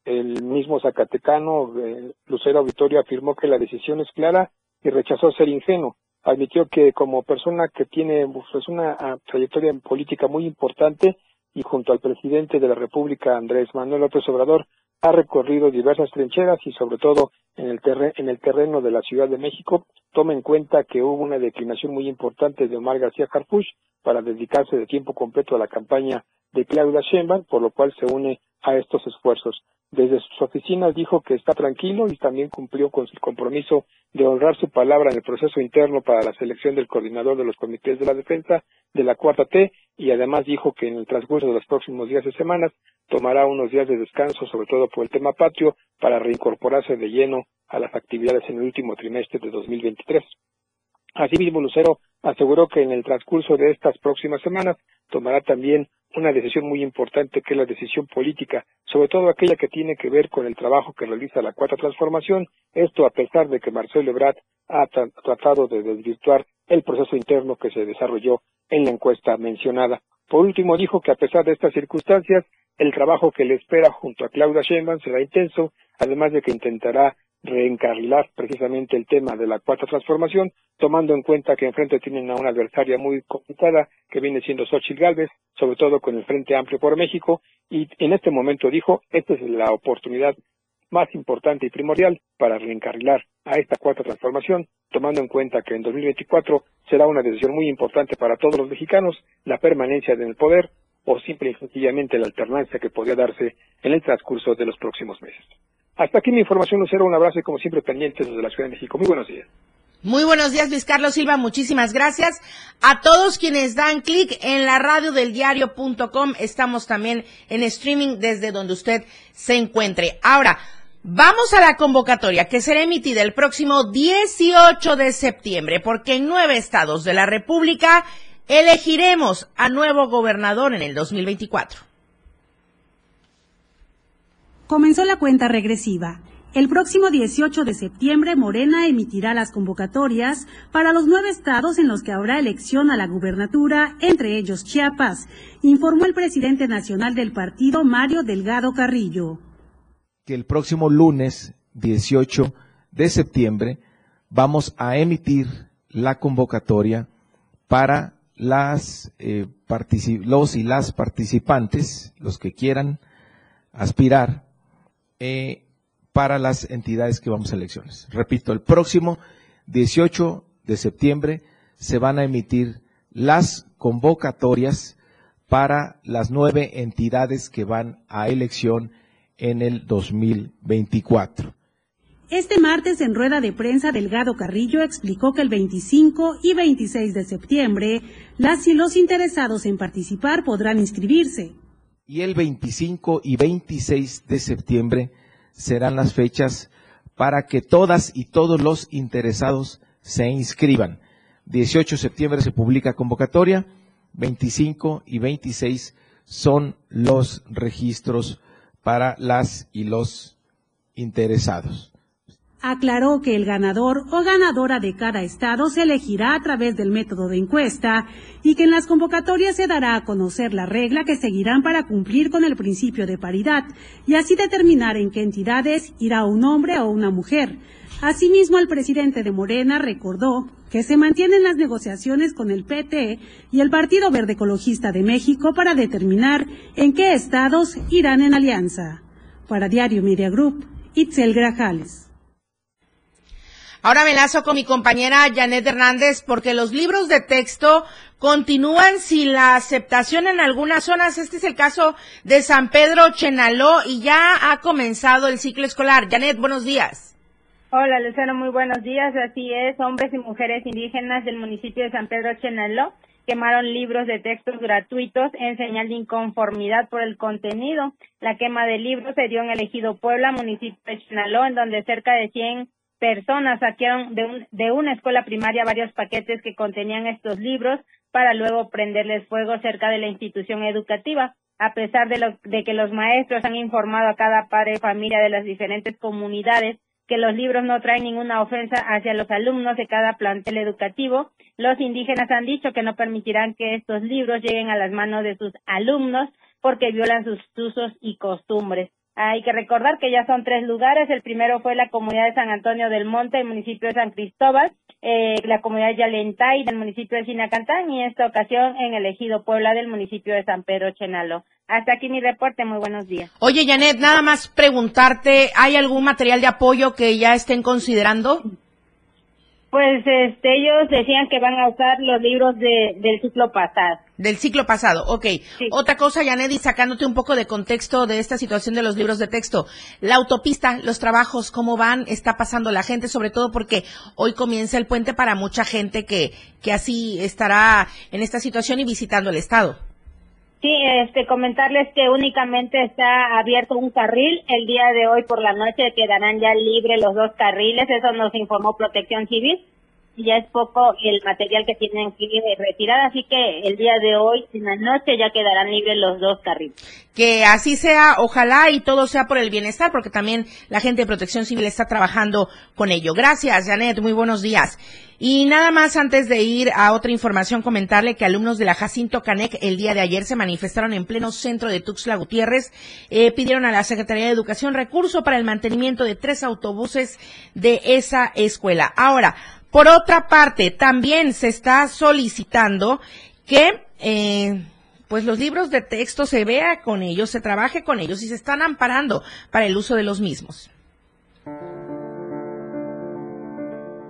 El mismo Zacatecano, eh, Lucero Auditorio, afirmó que la decisión es clara y rechazó ser ingenuo. Admitió que como persona que tiene pues, una ah, trayectoria política muy importante y junto al presidente de la República, Andrés Manuel López Obrador, ha recorrido diversas trincheras y sobre todo en el, en el terreno de la Ciudad de México, toma en cuenta que hubo una declinación muy importante de Omar García Harfuch para dedicarse de tiempo completo a la campaña de Claudia Sheinbaum, por lo cual se une a estos esfuerzos. Desde sus oficinas dijo que está tranquilo y también cumplió con su compromiso de honrar su palabra en el proceso interno para la selección del coordinador de los comités de la defensa de la cuarta T y además dijo que en el transcurso de los próximos días y semanas tomará unos días de descanso, sobre todo por el tema patrio, para reincorporarse de lleno a las actividades en el último trimestre de 2023. Asimismo, Lucero aseguró que en el transcurso de estas próximas semanas tomará también una decisión muy importante que es la decisión política, sobre todo aquella que tiene que ver con el trabajo que realiza la Cuarta Transformación, esto a pesar de que Marcelo Ebrard ha tratado de desvirtuar el proceso interno que se desarrolló en la encuesta mencionada. Por último, dijo que a pesar de estas circunstancias, el trabajo que le espera junto a Claudia Sheinbaum será intenso, además de que intentará reencarrilar precisamente el tema de la cuarta transformación, tomando en cuenta que enfrente tienen a una adversaria muy complicada que viene siendo Xochitl Gálvez, sobre todo con el Frente Amplio por México, y en este momento dijo, esta es la oportunidad más importante y primordial para reencarrilar a esta cuarta transformación, tomando en cuenta que en 2024 será una decisión muy importante para todos los mexicanos la permanencia en el poder o simple y sencillamente la alternancia que podría darse en el transcurso de los próximos meses. Hasta aquí mi información, Lucero. Un abrazo y como siempre pendientes desde la Ciudad de México. Muy buenos días. Muy buenos días, Luis Carlos Silva. Muchísimas gracias a todos quienes dan clic en la radio del diario.com. Estamos también en streaming desde donde usted se encuentre. Ahora, Vamos a la convocatoria que será emitida el próximo 18 de septiembre, porque en nueve estados de la República elegiremos a nuevo gobernador en el 2024. Comenzó la cuenta regresiva. El próximo 18 de septiembre, Morena emitirá las convocatorias para los nueve estados en los que habrá elección a la gubernatura, entre ellos Chiapas, informó el presidente nacional del partido, Mario Delgado Carrillo que el próximo lunes 18 de septiembre vamos a emitir la convocatoria para las, eh, los y las participantes, los que quieran aspirar, eh, para las entidades que vamos a elecciones. Repito, el próximo 18 de septiembre se van a emitir las convocatorias para las nueve entidades que van a elección en el 2024. Este martes en rueda de prensa, Delgado Carrillo explicó que el 25 y 26 de septiembre, las y los interesados en participar podrán inscribirse. Y el 25 y 26 de septiembre serán las fechas para que todas y todos los interesados se inscriban. 18 de septiembre se publica convocatoria, 25 y 26 son los registros para las y los interesados. Aclaró que el ganador o ganadora de cada estado se elegirá a través del método de encuesta y que en las convocatorias se dará a conocer la regla que seguirán para cumplir con el principio de paridad y así determinar en qué entidades irá un hombre o una mujer. Asimismo, el presidente de Morena recordó que se mantienen las negociaciones con el PT y el Partido Verde Ecologista de México para determinar en qué estados irán en alianza. Para Diario Media Group, Itzel Grajales. Ahora me lazo con mi compañera Janet Hernández porque los libros de texto continúan sin la aceptación en algunas zonas. Este es el caso de San Pedro Chenaló y ya ha comenzado el ciclo escolar. Janet, buenos días. Hola, Lucero, muy buenos días. Así es, hombres y mujeres indígenas del municipio de San Pedro Chenaló quemaron libros de textos gratuitos en señal de inconformidad por el contenido. La quema de libros se dio en el ejido Puebla, municipio de Chenaló, en donde cerca de 100 personas saquearon de, de una escuela primaria varios paquetes que contenían estos libros para luego prenderles fuego cerca de la institución educativa. A pesar de, lo, de que los maestros han informado a cada padre y familia de las diferentes comunidades que los libros no traen ninguna ofensa hacia los alumnos de cada plantel educativo. Los indígenas han dicho que no permitirán que estos libros lleguen a las manos de sus alumnos porque violan sus usos y costumbres. Hay que recordar que ya son tres lugares. El primero fue la comunidad de San Antonio del Monte, el municipio de San Cristóbal, eh, la comunidad de Yalentay del municipio de Sinacantán y en esta ocasión en el ejido Puebla del municipio de San Pedro Chenalo. Hasta aquí mi reporte. Muy buenos días. Oye, Janet, nada más preguntarte, ¿hay algún material de apoyo que ya estén considerando? Pues este, ellos decían que van a usar los libros de, del ciclo pasado. Del ciclo pasado, ok. Otra cosa, Yanedi, sacándote un poco de contexto de esta situación de los libros de texto. La autopista, los trabajos, ¿cómo van? Está pasando la gente, sobre todo porque hoy comienza el puente para mucha gente que, que así estará en esta situación y visitando el estado. Sí, este, comentarles que únicamente está abierto un carril. El día de hoy por la noche quedarán ya libres los dos carriles. Eso nos informó Protección Civil. Ya es poco el material que tienen que retirar, así que el día de hoy, en la noche, ya quedarán libres los dos carriles. Que así sea, ojalá y todo sea por el bienestar, porque también la gente de Protección Civil está trabajando con ello. Gracias, Janet. Muy buenos días. Y nada más antes de ir a otra información, comentarle que alumnos de la Jacinto Canec el día de ayer se manifestaron en pleno centro de Tuxtla Gutiérrez, eh, pidieron a la Secretaría de Educación recurso para el mantenimiento de tres autobuses de esa escuela. Ahora, por otra parte, también se está solicitando que eh, pues los libros de texto se vea con ellos, se trabaje con ellos y se están amparando para el uso de los mismos.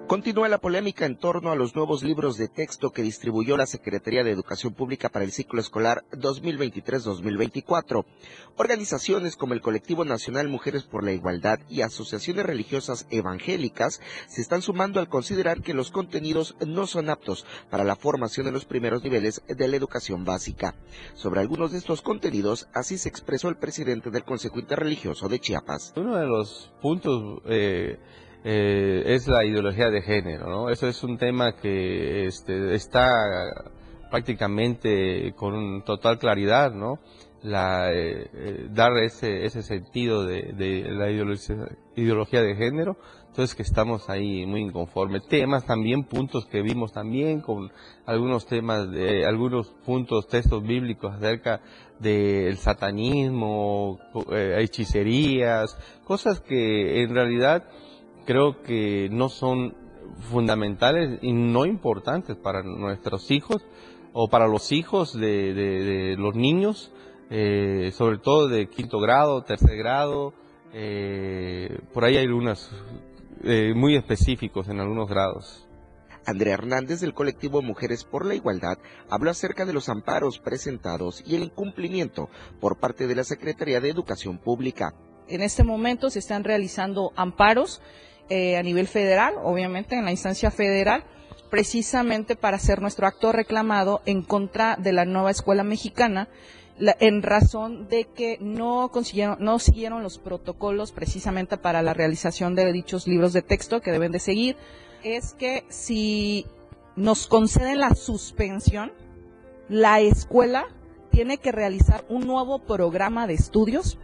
Continúa la polémica en torno a los nuevos libros de texto que distribuyó la Secretaría de Educación Pública para el ciclo escolar 2023-2024. Organizaciones como el Colectivo Nacional Mujeres por la Igualdad y asociaciones religiosas evangélicas se están sumando al considerar que los contenidos no son aptos para la formación en los primeros niveles de la educación básica. Sobre algunos de estos contenidos, así se expresó el presidente del Consejo Interreligioso de Chiapas. Uno de los puntos eh, eh, es la ideología de género, ¿no? Eso es un tema que este, está prácticamente con total claridad, ¿no? La, eh, eh, dar ese, ese sentido de, la ideología, de género, entonces que estamos ahí muy inconformes. Temas también, puntos que vimos también con algunos temas, de, algunos puntos, textos bíblicos acerca del satanismo, hechicerías, cosas que en realidad creo que no son fundamentales y no importantes para nuestros hijos o para los hijos de, los niños, eh, sobre todo de quinto grado, tercer grado, eh, por ahí hay algunas eh, muy específicos en algunos grados. Andrea Hernández del colectivo Mujeres por la Igualdad habló acerca de los amparos presentados y el incumplimiento por parte de la Secretaría de Educación Pública. En este momento se están realizando amparos eh, a nivel federal, obviamente en la instancia federal, precisamente para hacer nuestro acto reclamado en contra de la nueva escuela mexicana, en razón de que no consiguieron, no siguieron los protocolos precisamente para la realización de dichos libros de texto que deben de seguir, es que si nos conceden la suspensión, la escuela tiene que realizar un nuevo programa de estudios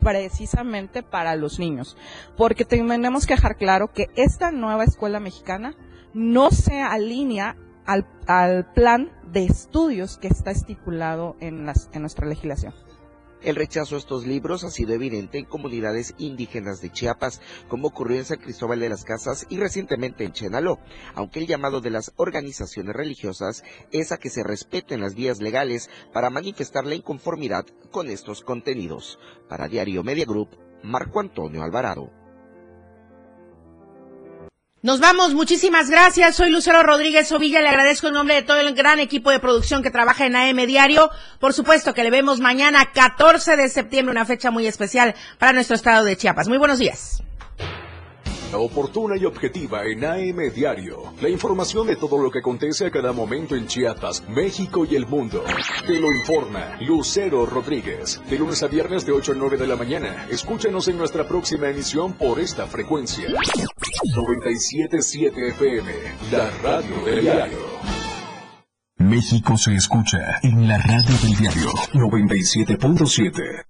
precisamente para los niños. Porque tenemos que dejar claro que esta nueva escuela mexicana no se alinea al, plan de estudios que está estipulado en, las, en nuestra legislación. El rechazo a estos libros ha sido evidente en comunidades indígenas de Chiapas, como ocurrió en San Cristóbal de las Casas y recientemente en Chenaló, aunque el llamado de las organizaciones religiosas es a que se respeten las vías legales para manifestar la inconformidad con estos contenidos. Para Diario Media Group, Marco Antonio Alvarado. Nos vamos, muchísimas gracias. Soy Lucero Rodríguez Ovilla, le agradezco en nombre de todo el gran equipo de producción que trabaja en AM Diario. Por supuesto que le vemos mañana 14 de septiembre, una fecha muy especial para nuestro estado de Chiapas. Muy buenos días oportuna y objetiva en AM Diario. La información de todo lo que acontece a cada momento en Chiapas, México y el mundo. Te lo informa Lucero Rodríguez. De lunes a viernes de 8 a 9 de la mañana. Escúchanos en nuestra próxima emisión por esta frecuencia. 977 FM, la radio del diario. México se escucha en la radio del diario 97.7.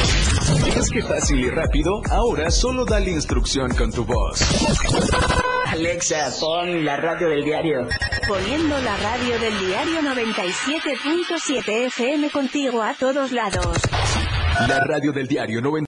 ¿Es que fácil y rápido? Ahora solo dale instrucción con tu voz. Alexa, pon la radio del diario. Poniendo la radio del diario 97.7 FM contigo a todos lados. La radio del diario 97.